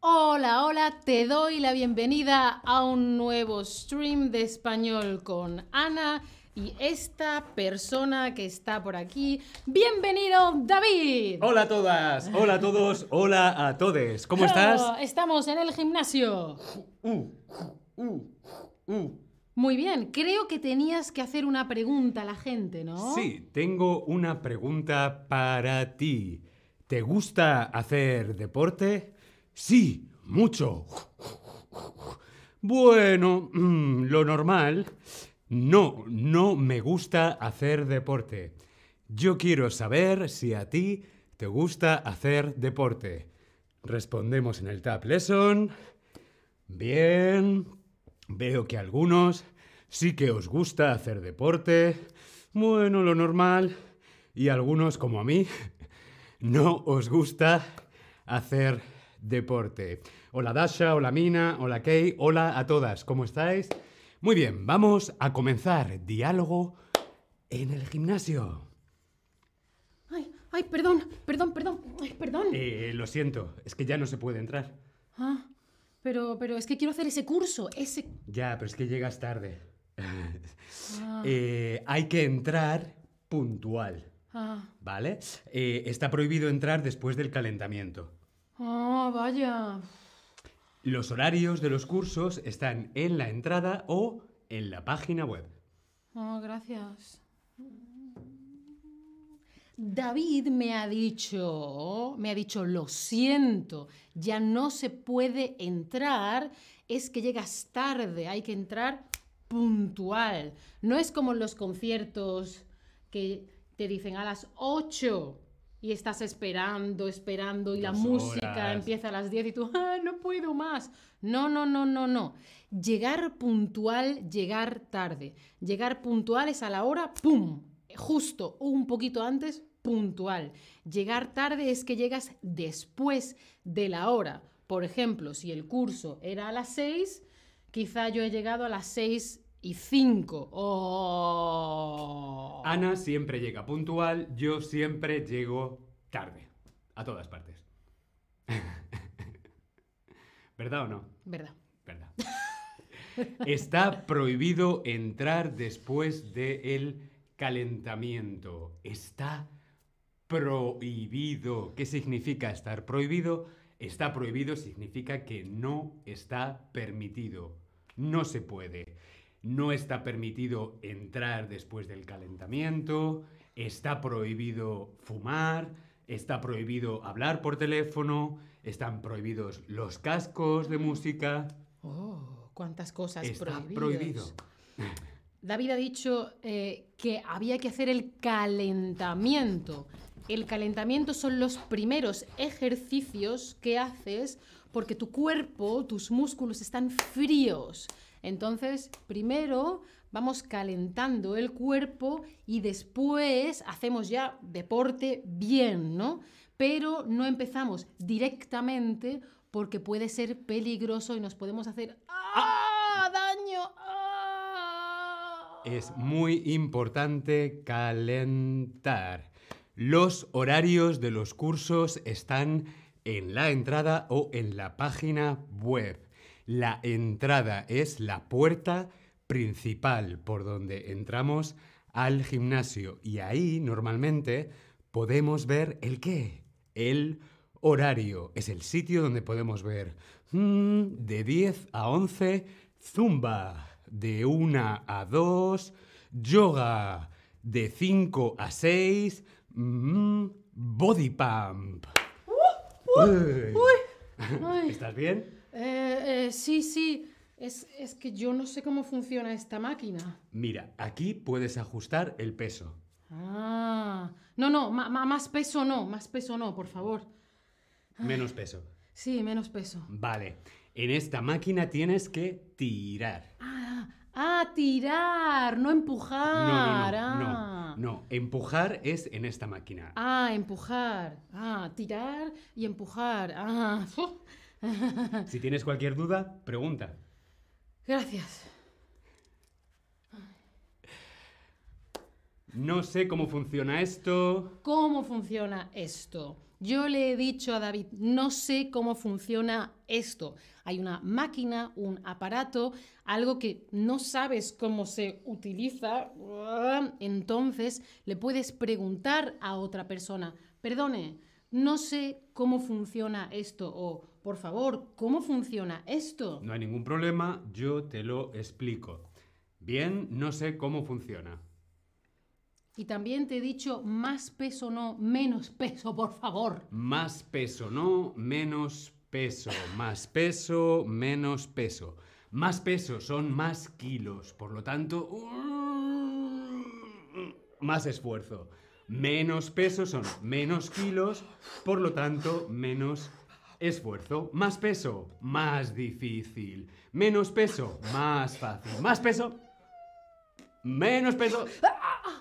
Hola, hola, te doy la bienvenida a un nuevo stream de español con Ana y esta persona que está por aquí. Bienvenido, David. Hola a todas, hola a todos, hola a todes. ¿Cómo estás? Oh, estamos en el gimnasio. Uh, uh, uh. Muy bien, creo que tenías que hacer una pregunta a la gente, ¿no? Sí, tengo una pregunta para ti. ¿Te gusta hacer deporte? Sí, mucho. Bueno, mm, lo normal. No, no me gusta hacer deporte. Yo quiero saber si a ti te gusta hacer deporte. Respondemos en el Tab Lesson. Bien. Veo que algunos sí que os gusta hacer deporte. Bueno, lo normal. Y algunos, como a mí, no os gusta hacer deporte. Hola Dasha, hola Mina, hola Kay, hola a todas, ¿cómo estáis? Muy bien, vamos a comenzar diálogo en el gimnasio. Ay, ay, perdón, perdón, perdón, ay, perdón. Eh, lo siento, es que ya no se puede entrar. Ah, pero, pero es que quiero hacer ese curso, ese... Ya, pero es que llegas tarde. Ah, Eh, hay que entrar puntual, ah, ¿vale? Eh, está prohibido entrar después del calentamiento. Ah, vaya. Los horarios de los cursos están en la entrada o en la página web. Gracias. David me ha dicho, me ha dicho, lo siento, ya no se puede entrar, es que llegas tarde, hay que entrar puntual. No es como en los conciertos que te dicen a las 8 y estás esperando, esperando y la música horas. empieza a las 10 y tú, "Ah, no puedo más. No, no, no, no, no. Llegar puntual, llegar tarde. Llegar puntual es a la hora, ¡pum! Justo un poquito antes, puntual. Llegar tarde es que llegas después de la hora. Por ejemplo, si el curso era a las 6, quizá yo he llegado a las 6 y 5. ¡Oh! Ana siempre llega puntual, yo siempre llego tarde. A todas partes. ¿Verdad o no? ¿Verdad? Verdad. Está prohibido entrar después del calentamiento. Está prohibido. ¿Qué significa estar prohibido? Está prohibido significa que no está permitido. No se puede. No está permitido entrar después del calentamiento. Está prohibido fumar. Está prohibido hablar por teléfono. Están prohibidos los cascos de música. ¡Oh! ¿Cuántas cosas Está prohibidas? prohibido. David ha dicho eh, que había que hacer el calentamiento. El calentamiento son los primeros ejercicios que haces porque tu cuerpo, tus músculos están fríos. Entonces, primero vamos calentando el cuerpo y después hacemos ya deporte bien, ¿no? Pero no empezamos directamente porque puede ser peligroso y nos podemos hacer ¡ah! daño. ¡ah! Es muy importante calentar. Los horarios de los cursos están en la entrada o en la página web. La entrada es la puerta principal por donde entramos al gimnasio y ahí normalmente podemos ver el qué, el horario. Es el sitio donde podemos ver mm, de 10 a 11 zumba, de 1 a 2 yoga, de 5 a 6 mm, body pump. Uy. Ay. ¿Estás bien? Eh, eh, sí, sí. Es, es que yo no sé cómo funciona esta máquina. Mira, aquí puedes ajustar el peso. Ah. No, no, ma- ma- más peso no, más peso no, por favor. Menos peso. Sí, menos peso. Vale. En esta máquina tienes que tirar. Ah, ah, tirar, no No, empujar. no, no, ah. no, no. Empujar es en esta máquina. Ah, empujar. Ah, tirar y empujar. Ah. Si tienes cualquier duda, pregunta. Gracias. No sé cómo funciona esto. ¿Cómo funciona esto? Yo le he dicho a David, no sé cómo funciona esto. Hay una máquina, un aparato, algo que no sabes cómo se utiliza. Entonces le puedes preguntar a otra persona, perdone, no sé cómo funciona esto o, por favor, ¿cómo funciona esto? No hay ningún problema, yo te lo explico. Bien, no sé cómo funciona. Y también te he dicho más peso no, menos peso, por favor. Más peso no, menos peso. Más peso, menos peso. Más peso son más kilos, por lo tanto, más esfuerzo. Menos peso son menos kilos, por lo tanto, menos esfuerzo. Más peso, más difícil. Menos peso, más fácil. Más peso, menos peso.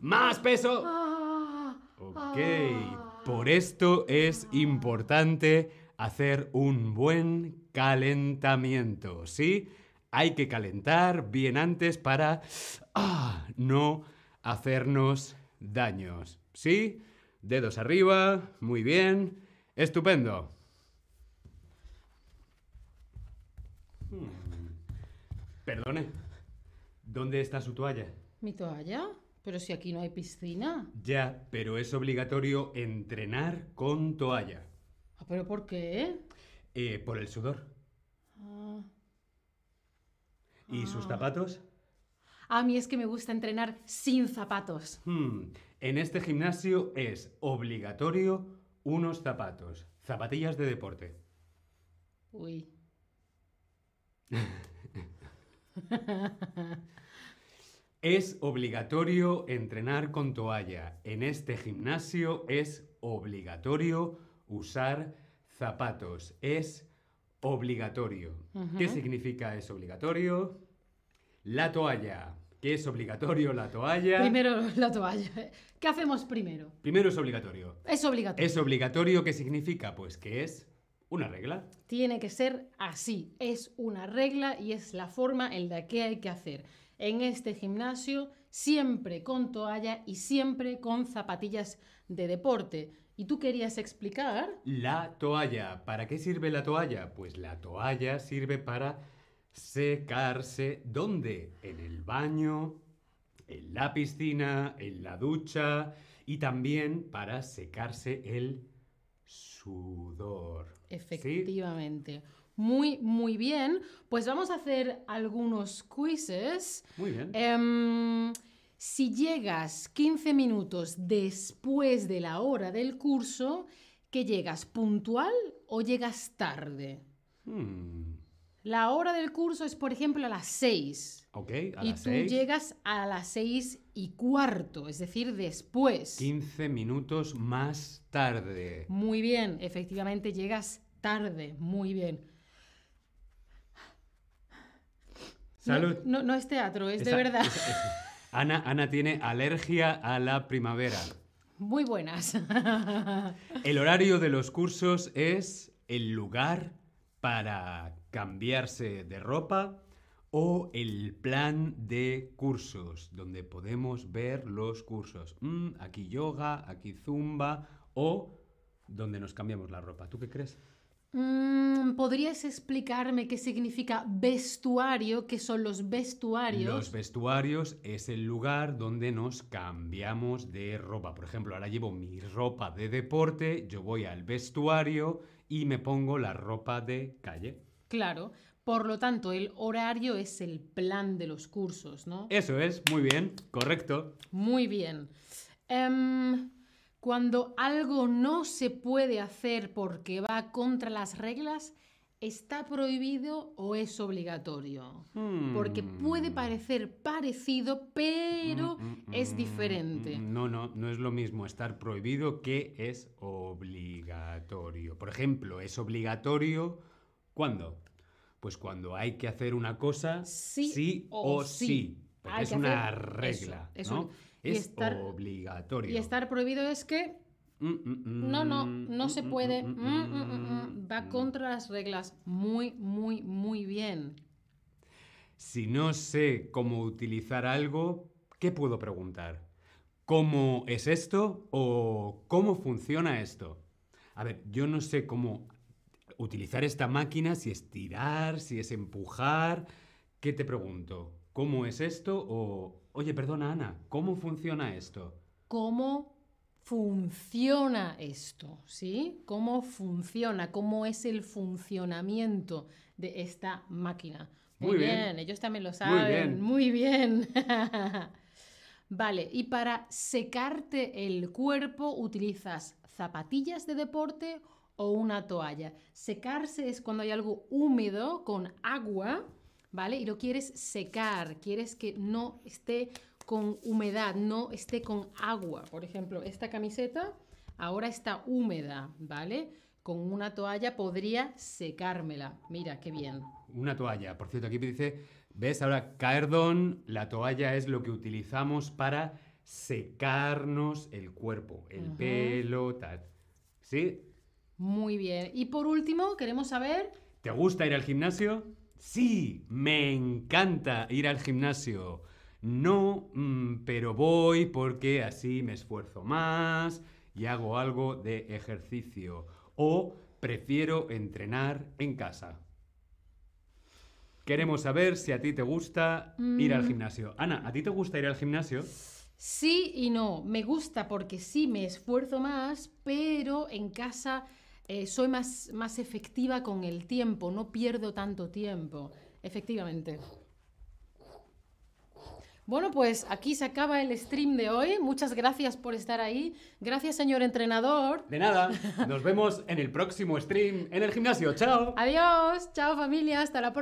¡Más peso! Ok, por esto es importante hacer un buen calentamiento, ¿sí? Hay que calentar bien antes para ah, no hacernos daños, ¿sí? Dedos arriba, muy bien, estupendo. Hmm. Perdone, ¿dónde está su toalla? ¿Mi toalla? Pero si aquí no hay piscina. Ya, pero es obligatorio entrenar con toalla. Ah, ¿Pero por qué? Eh, por el sudor. Ah. ¿Y sus zapatos? A mí es que me gusta entrenar sin zapatos. Hmm, En este gimnasio es obligatorio unos zapatos. Zapatillas de deporte. Uy. Es obligatorio entrenar con toalla. En este gimnasio es obligatorio usar zapatos. Es obligatorio. ¿Qué significa es obligatorio? La toalla. ¿Qué es obligatorio la toalla? Primero la toalla. ¿Qué hacemos primero? Primero es obligatorio. Es obligatorio. ¿Es obligatorio qué significa? Pues que es una regla. Tiene que ser así. Es una regla y es la forma en la que hay que hacer. En este gimnasio, siempre con toalla y siempre con zapatillas de deporte. ¿Y tú querías explicar? La toalla. ¿Para qué sirve la toalla? Pues la toalla sirve para secarse. ¿Dónde? En el baño, en la piscina, en la ducha y también para secarse el sudor. ¿Sí? Efectivamente. Muy, muy bien. Pues vamos a hacer algunos quizzes. Muy bien. Em, si llegas 15 minutos después de la hora del curso, ¿que llegas puntual o llegas tarde? Hmm, La hora del curso es, por ejemplo, a las 6. Ok, a y las tú seis, llegas a las 6 y cuarto, es decir, después. 15 minutos más tarde. Muy bien, efectivamente llegas tarde, muy bien. Salud. No, no es teatro, es de verdad. esa- esa- Ana, Ana tiene alergia a la primavera. Muy buenas. El horario de los cursos es el lugar para cambiarse de ropa o el plan de cursos, donde podemos ver los cursos. Mm, aquí yoga, aquí zumba o donde nos cambiamos la ropa. ¿Tú qué crees? Mm, ¿Podrías explicarme qué significa vestuario? ¿Qué son los vestuarios? Los vestuarios es el lugar donde nos cambiamos de ropa. Por ejemplo, ahora llevo mi ropa de deporte, yo voy al vestuario y me pongo la ropa de calle. Claro. Por lo tanto, el horario es el plan de los cursos, ¿no? Eso es, muy bien, correcto. Muy bien. Em, cuando algo no se puede hacer porque va contra las reglas, ¿está prohibido o es obligatorio? Porque puede Hmm. parecer parecido, pero Mm, mm, es mm, diferente. mm, No, no, no es lo mismo estar prohibido que es obligatorio. Por ejemplo, es obligatorio ¿cuándo? Pues cuando hay que hacer una cosa Sí o, o sí. sí. Porque es una regla, eso, ¿no? eso. Y Es estar- obligatorio. Y estar prohibido es que no, no, no mm, se mm, puede. mm, mm, mm, mm, mm, mm, Va contra las reglas. Muy, muy, muy bien. Si no sé cómo utilizar algo, ¿qué puedo preguntar? ¿Cómo es esto o cómo funciona esto? A ver, yo no sé cómo utilizar esta máquina, si es tirar, si es empujar. ¿Qué te pregunto? ¿Cómo es esto? O, oye, perdona Ana, ¿cómo funciona esto? ¿Cómo funciona esto? ¿Sí? ¿Cómo funciona? ¿Cómo es el funcionamiento de esta máquina? Muy, Muy bien. bien. ellos también lo bien. saben. Muy bien. vale, y para secarte el cuerpo utilizas zapatillas de deporte o una toalla. Secarse es cuando hay algo húmedo con agua, ¿vale? Y lo quieres secar, quieres que no esté con humedad, no esté con agua. Por ejemplo, esta camiseta ahora está húmeda, ¿vale? Con una toalla podría secármela. Mira, qué bien. Una toalla. Por cierto, aquí dice, ¿ves? Ahora, Caerdon, la toalla es lo que utilizamos para secarnos el cuerpo, el pelo, tal. ¿Sí? Muy bien. Y por último, queremos saber ¿Te gusta ir al gimnasio? Sí, me encanta ir al gimnasio. No, mm, pero voy porque así me esfuerzo más y hago algo de ejercicio. O prefiero entrenar en casa. Queremos saber si a ti te gusta ir al Mm. gimnasio. Ana, ¿a ti te gusta ir al gimnasio? Sí y no. Me gusta porque sí me esfuerzo más, pero en casa eh, soy más, más efectiva con el tiempo, no pierdo tanto tiempo. Efectivamente. Bueno, pues aquí se acaba el stream de hoy. Muchas gracias por estar ahí. Gracias, señor entrenador. De nada, nos vemos en el próximo stream en el gimnasio. ¡Chao! Adiós. Chao, familia. Hasta la próxima.